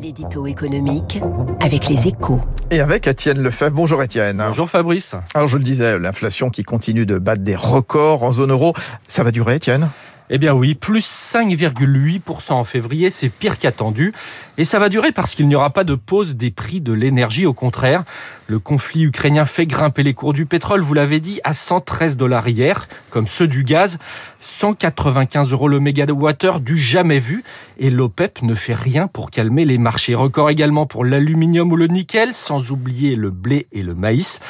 L'édito économique avec les échos. Et avec Étienne Lefebvre. Bonjour Étienne. Bonjour Fabrice. Alors je le disais, l'inflation qui continue de battre des records en zone euro, ça va durer Étienne? Eh bien oui, plus 5,8% en février, c'est pire qu'attendu. Et ça va durer parce qu'il n'y aura pas de pause des prix de l'énergie. Au contraire, le conflit ukrainien fait grimper les cours du pétrole, vous l'avez dit, à 113 dollars hier, comme ceux du gaz. 195 euros le mégawattheure du jamais vu. Et l'OPEP ne fait rien pour calmer les marchés. Record également pour l'aluminium ou le nickel, sans oublier le blé et le maïs.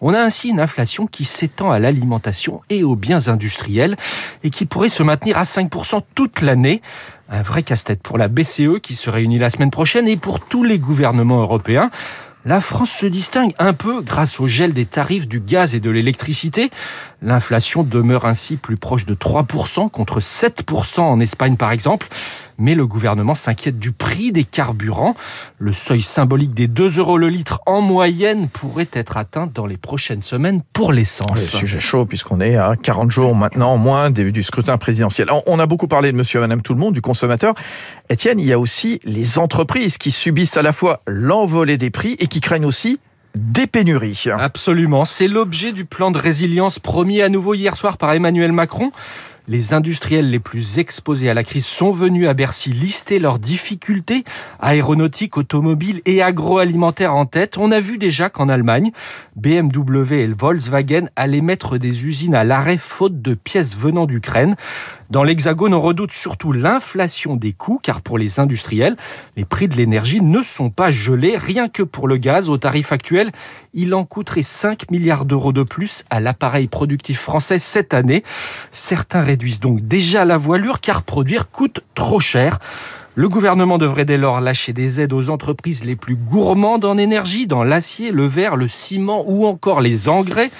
On a ainsi une inflation qui s'étend à l'alimentation et aux biens industriels et qui pourrait se maintenir à 5% toute l'année. Un vrai casse-tête pour la BCE qui se réunit la semaine prochaine et pour tous les gouvernements européens. La France se distingue un peu grâce au gel des tarifs du gaz et de l'électricité. L'inflation demeure ainsi plus proche de 3% contre 7% en Espagne par exemple. Mais le gouvernement s'inquiète du prix des carburants. Le seuil symbolique des 2 euros le litre en moyenne pourrait être atteint dans les prochaines semaines pour l'essence. Le sujet chaud puisqu'on est à 40 jours maintenant moins début du scrutin présidentiel. On a beaucoup parlé de monsieur et madame tout le monde, du consommateur. Étienne, il y a aussi les entreprises qui subissent à la fois l'envolée des prix et qui craignent aussi des pénuries. Absolument, c'est l'objet du plan de résilience promis à nouveau hier soir par Emmanuel Macron. Les industriels les plus exposés à la crise sont venus à Bercy lister leurs difficultés aéronautiques, automobiles et agroalimentaires en tête. On a vu déjà qu'en Allemagne, BMW et Volkswagen allaient mettre des usines à l'arrêt faute de pièces venant d'Ukraine. Dans l'Hexagone, on redoute surtout l'inflation des coûts, car pour les industriels, les prix de l'énergie ne sont pas gelés. Rien que pour le gaz, au tarif actuel, il en coûterait 5 milliards d'euros de plus à l'appareil productif français cette année. Certains réduisent donc déjà la voilure, car produire coûte trop cher. Le gouvernement devrait dès lors lâcher des aides aux entreprises les plus gourmandes en énergie, dans l'acier, le verre, le ciment ou encore les engrais.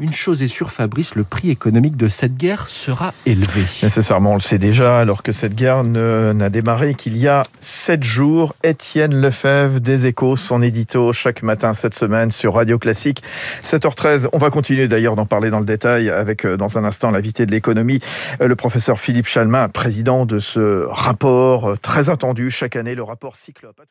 Une chose est sûre, Fabrice, le prix économique de cette guerre sera élevé. Nécessairement, on le sait déjà, alors que cette guerre n'a démarré qu'il y a sept jours. Étienne Lefebvre des Échos, son édito chaque matin cette semaine sur Radio Classique. 7h13, on va continuer d'ailleurs d'en parler dans le détail avec euh, dans un instant l'invité de l'économie, euh, le professeur Philippe Chalmin, président de ce rapport euh, très attendu chaque année, le rapport Cyclope.